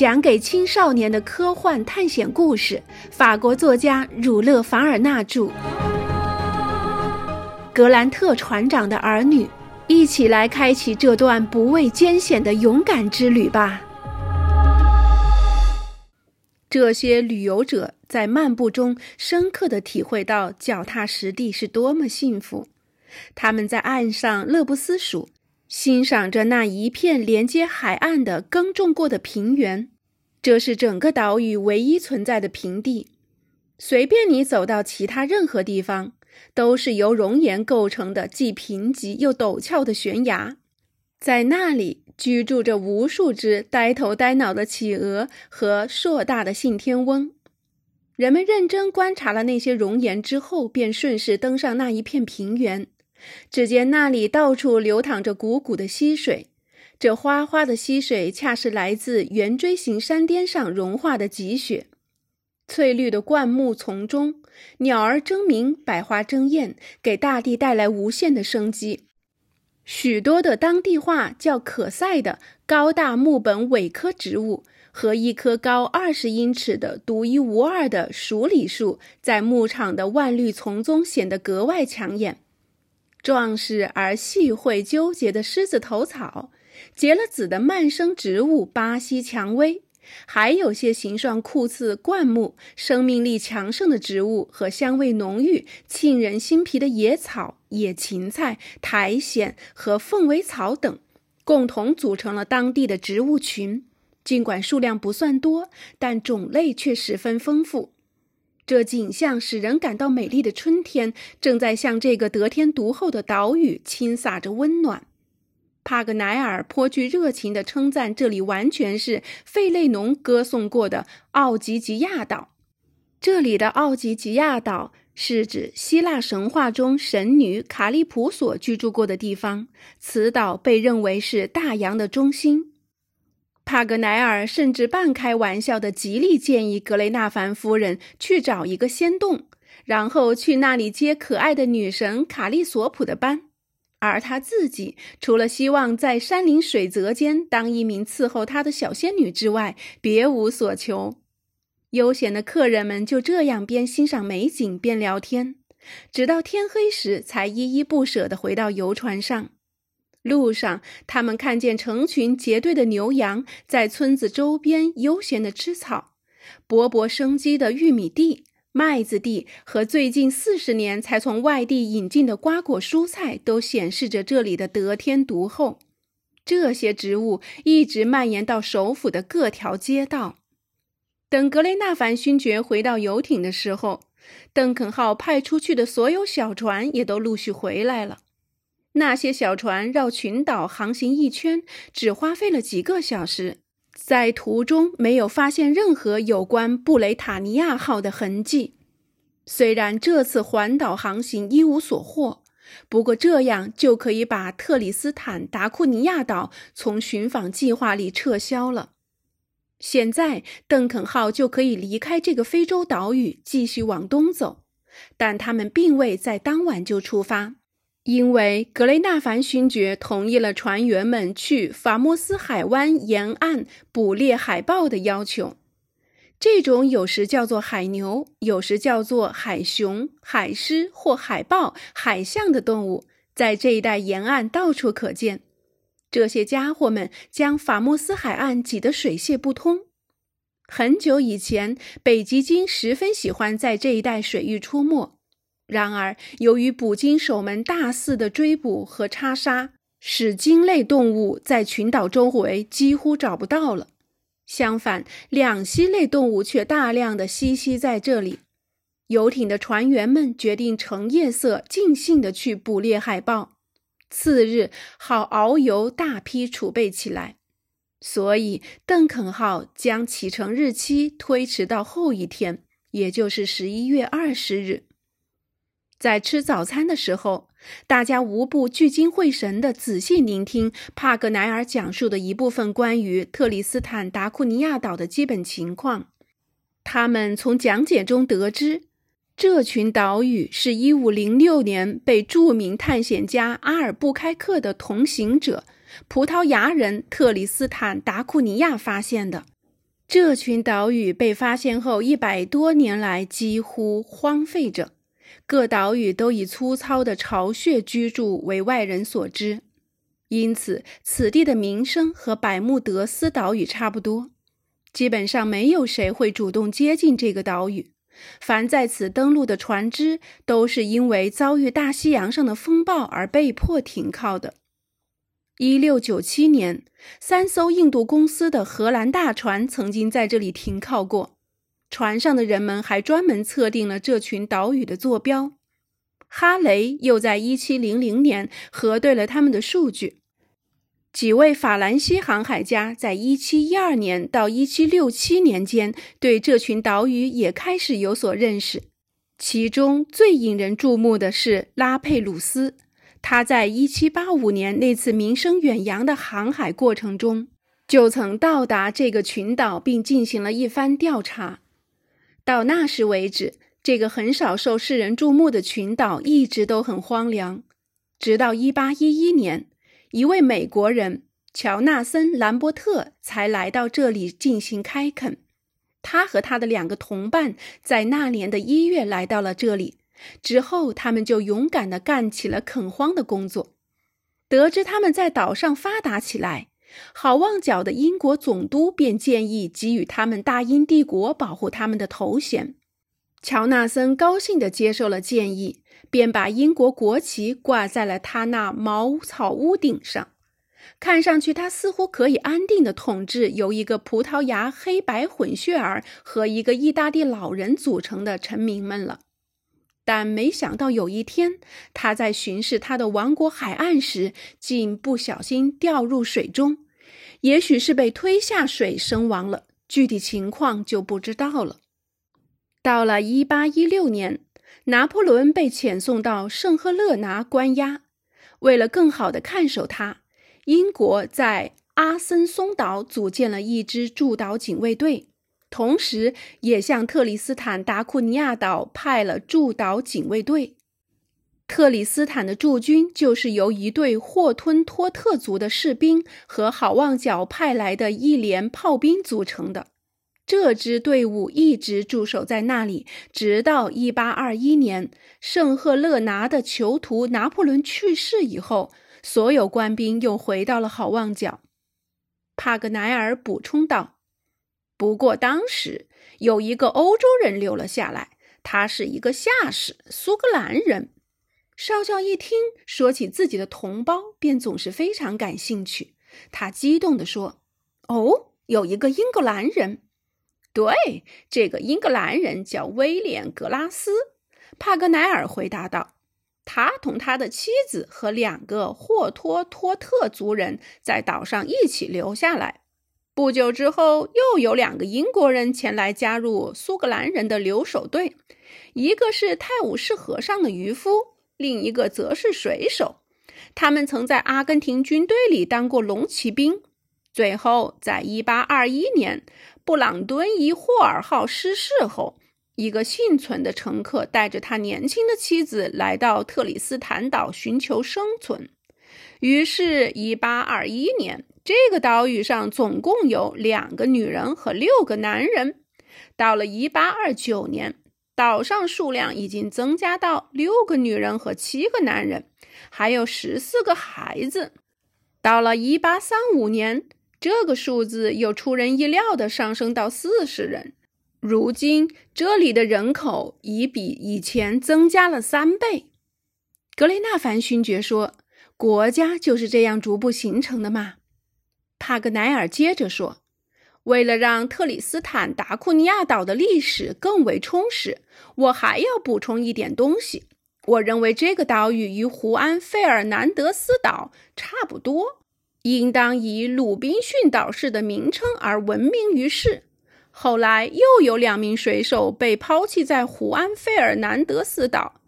讲给青少年的科幻探险故事，法国作家儒勒·凡尔纳著。格兰特船长的儿女，一起来开启这段不畏艰险的勇敢之旅吧！这些旅游者在漫步中深刻地体会到脚踏实地是多么幸福。他们在岸上乐不思蜀。欣赏着那一片连接海岸的耕种过的平原，这是整个岛屿唯一存在的平地。随便你走到其他任何地方，都是由熔岩构成的既贫瘠又陡峭的悬崖。在那里居住着无数只呆头呆脑的企鹅和硕大的信天翁。人们认真观察了那些熔岩之后，便顺势登上那一片平原。只见那里到处流淌着汩汩的溪水，这哗哗的溪水恰是来自圆锥形山巅上融化的积雪。翠绿的灌木丛中，鸟儿争鸣，百花争艳，给大地带来无限的生机。许多的当地话叫可赛的高大木本韦科植物和一棵高二十英尺的独一无二的鼠李树，在牧场的万绿丛中显得格外抢眼。壮实而细会纠结的狮子头草，结了籽的蔓生植物巴西蔷薇，还有些形状酷似灌木、生命力强盛的植物和香味浓郁、沁人心脾的野草、野芹菜、苔藓和凤尾草等，共同组成了当地的植物群。尽管数量不算多，但种类却十分丰富。这景象使人感到美丽的春天正在向这个得天独厚的岛屿倾洒着温暖。帕格奈尔颇具热情地称赞这里完全是费雷农歌颂过的奥吉吉亚岛。这里的奥吉吉亚岛是指希腊神话中神女卡利普所居住过的地方，此岛被认为是大洋的中心。帕格奈尔甚至半开玩笑地极力建议格雷纳凡夫人去找一个仙洞，然后去那里接可爱的女神卡利索普的班，而他自己除了希望在山林水泽间当一名伺候他的小仙女之外，别无所求。悠闲的客人们就这样边欣赏美景边聊天，直到天黑时才依依不舍地回到游船上。路上，他们看见成群结队的牛羊在村子周边悠闲地吃草，勃勃生机的玉米地、麦子地和最近四十年才从外地引进的瓜果蔬菜，都显示着这里的得天独厚。这些植物一直蔓延到首府的各条街道。等格雷纳凡勋爵回到游艇的时候，邓肯号派出去的所有小船也都陆续回来了。那些小船绕群岛航行一圈，只花费了几个小时，在途中没有发现任何有关布雷塔尼亚号的痕迹。虽然这次环岛航行一无所获，不过这样就可以把特里斯坦达库尼亚岛从寻访计划里撤销了。现在，邓肯号就可以离开这个非洲岛屿，继续往东走。但他们并未在当晚就出发。因为格雷纳凡勋爵同意了船员们去法莫斯海湾沿岸捕猎海豹的要求，这种有时叫做海牛，有时叫做海熊、海狮或海豹、海象的动物，在这一带沿岸到处可见。这些家伙们将法莫斯海岸挤得水泄不通。很久以前，北极鲸十分喜欢在这一带水域出没。然而，由于捕鲸手们大肆的追捕和插杀，使鲸类动物在群岛周围几乎找不到了。相反，两栖类动物却大量的栖息在这里。游艇的船员们决定乘夜色，尽兴的去捕猎海豹，次日好遨游大批储备起来。所以，邓肯号将启程日期推迟到后一天，也就是十一月二十日。在吃早餐的时候，大家无不聚精会神地仔细聆听帕格奈尔讲述的一部分关于特里斯坦达库尼亚岛的基本情况。他们从讲解中得知，这群岛屿是一五零六年被著名探险家阿尔布开克的同行者葡萄牙人特里斯坦达库尼亚发现的。这群岛屿被发现后一百多年来几乎荒废着，各岛屿都以粗糙的巢穴居住为外人所知，因此此地的名声和百慕德斯岛屿差不多。基本上没有谁会主动接近这个岛屿，凡在此登陆的船只都是因为遭遇大西洋上的风暴而被迫停靠的。一六九七年，三艘印度公司的荷兰大船曾经在这里停靠过。船上的人们还专门测定了这群岛屿的坐标。哈雷又在一七零零年核对了他们的数据。几位法兰西航海家在一七一二年到一七六七年间对这群岛屿也开始有所认识。其中最引人注目的是拉佩鲁斯。他在1785年那次名声远扬的航海过程中，就曾到达这个群岛，并进行了一番调查。到那时为止，这个很少受世人注目的群岛一直都很荒凉。直到1811年，一位美国人乔纳森·兰伯特才来到这里进行开垦。他和他的两个同伴在那年的一月来到了这里。之后，他们就勇敢地干起了垦荒的工作。得知他们在岛上发达起来，好望角的英国总督便建议给予他们大英帝国保护他们的头衔。乔纳森高兴地接受了建议，便把英国国旗挂在了他那茅草屋顶上。看上去，他似乎可以安定地统治由一个葡萄牙黑白混血儿和一个意大利老人组成的臣民们了。但没想到有一天，他在巡视他的王国海岸时，竟不小心掉入水中，也许是被推下水身亡了，具体情况就不知道了。到了1816年，拿破仑被遣送到圣赫勒拿关押，为了更好地看守他，英国在阿森松岛组建了一支驻岛警卫队。同时，也向特里斯坦达库尼亚岛派了驻岛警卫队。特里斯坦的驻军就是由一队霍吞托特族的士兵和好望角派来的一连炮兵组成的。这支队伍一直驻守在那里，直到1821年圣赫勒拿的囚徒拿破仑去世以后，所有官兵又回到了好望角。帕格奈尔补充道。不过，当时有一个欧洲人留了下来，他是一个下士，苏格兰人。少校一听说起自己的同胞，便总是非常感兴趣。他激动地说：“哦，有一个英格兰人。对，这个英格兰人叫威廉·格拉斯。”帕格奈尔回答道：“他同他的妻子和两个霍托托特族人在岛上一起留下来。”不久之后，又有两个英国人前来加入苏格兰人的留守队，一个是泰晤士河上的渔夫，另一个则是水手。他们曾在阿根廷军队里当过龙骑兵。最后，在1821年，布朗敦伊霍尔号失事后，一个幸存的乘客带着他年轻的妻子来到特里斯坦岛寻求生存。于是，1821年。这个岛屿上总共有两个女人和六个男人。到了1829年，岛上数量已经增加到六个女人和七个男人，还有十四个孩子。到了1835年，这个数字又出人意料地上升到四十人。如今，这里的人口已比以前增加了三倍。格雷纳凡勋爵说：“国家就是这样逐步形成的嘛。”帕格奈尔接着说：“为了让特里斯坦达库尼亚岛的历史更为充实，我还要补充一点东西。我认为这个岛屿与胡安费尔南德斯岛差不多，应当以鲁滨逊岛式的名称而闻名于世。后来又有两名水手被抛弃在胡安费尔南德斯岛。”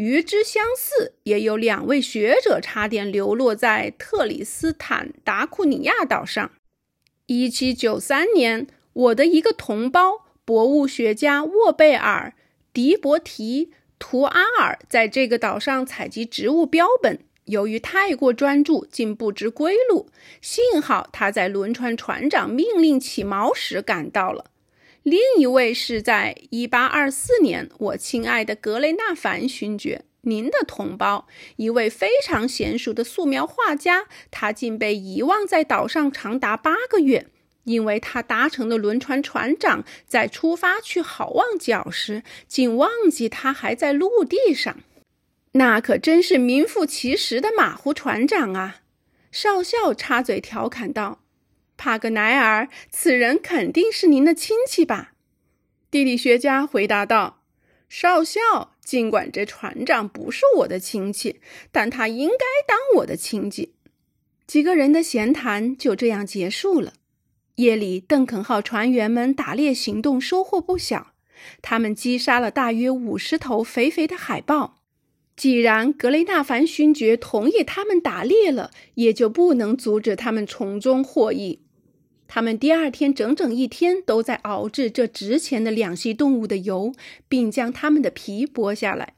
与之相似，也有两位学者差点流落在特里斯坦达库尼亚岛上。一七九三年，我的一个同胞，博物学家沃贝尔·迪伯提图阿尔，在这个岛上采集植物标本，由于太过专注，竟不知归路。幸好他在轮船船长命令起锚时赶到了。另一位是在1824年，我亲爱的格雷纳凡勋爵，您的同胞，一位非常娴熟的素描画家，他竟被遗忘在岛上长达八个月，因为他搭乘的轮船船长在出发去好望角时，竟忘记他还在陆地上。那可真是名副其实的马虎船长啊！少校插嘴调侃道：“帕格奈尔，此人肯定是您的亲戚吧？”地理学家回答道：“少校，尽管这船长不是我的亲戚，但他应该当我的亲戚。”几个人的闲谈就这样结束了。夜里，邓肯号船员们打猎行动收获不小，他们击杀了大约五十头肥肥的海豹。既然格雷纳凡勋爵同意他们打猎了，也就不能阻止他们从中获益。他们第二天整整一天都在熬制这值钱的两栖动物的油，并将它们的皮剥下来。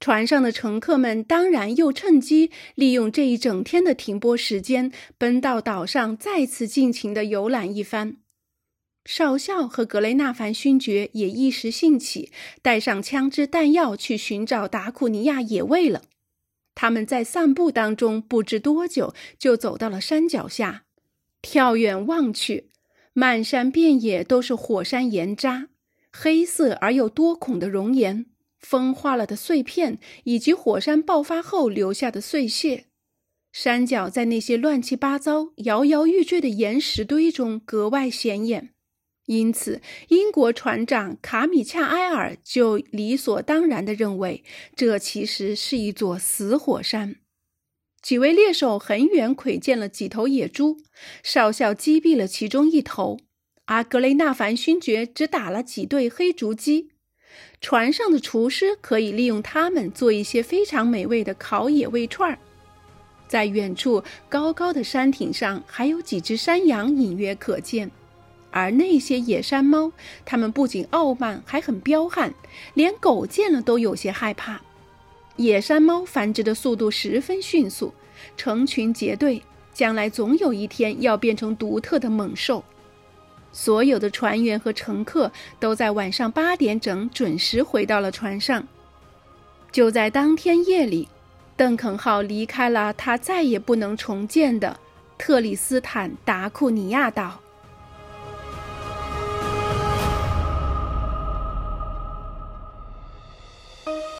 船上的乘客们当然又趁机利用这一整天的停泊时间，奔到岛上再次尽情地游览一番。少校和格雷纳凡勋爵也一时兴起，带上枪支弹药去寻找达库尼亚野味了。他们在散步当中，不知多久就走到了山脚下。眺远望去，漫山遍野都是火山岩渣，黑色而又多孔的熔岩、风化了的碎片，以及火山爆发后留下的碎屑。山脚在那些乱七八糟、摇摇欲坠的岩石堆中格外显眼。因此，英国船长卡米恰埃尔就理所当然地认为，这其实是一座死火山。几位猎手很远窥见了几头野猪，少校击毙了其中一头，而格雷纳凡勋爵只打了几对黑竹鸡。船上的厨师可以利用它们做一些非常美味的烤野味串儿。在远处高高的山顶上，还有几只山羊隐约可见。而那些野山猫，它们不仅傲慢，还很彪悍，连狗见了都有些害怕。野山猫繁殖的速度十分迅速，成群结队，将来总有一天要变成独特的猛兽。所有的船员和乘客都在晚上八点整准时回到了船上。就在当天夜里，邓肯号离开了它再也不能重建的特里斯坦达库尼亚岛。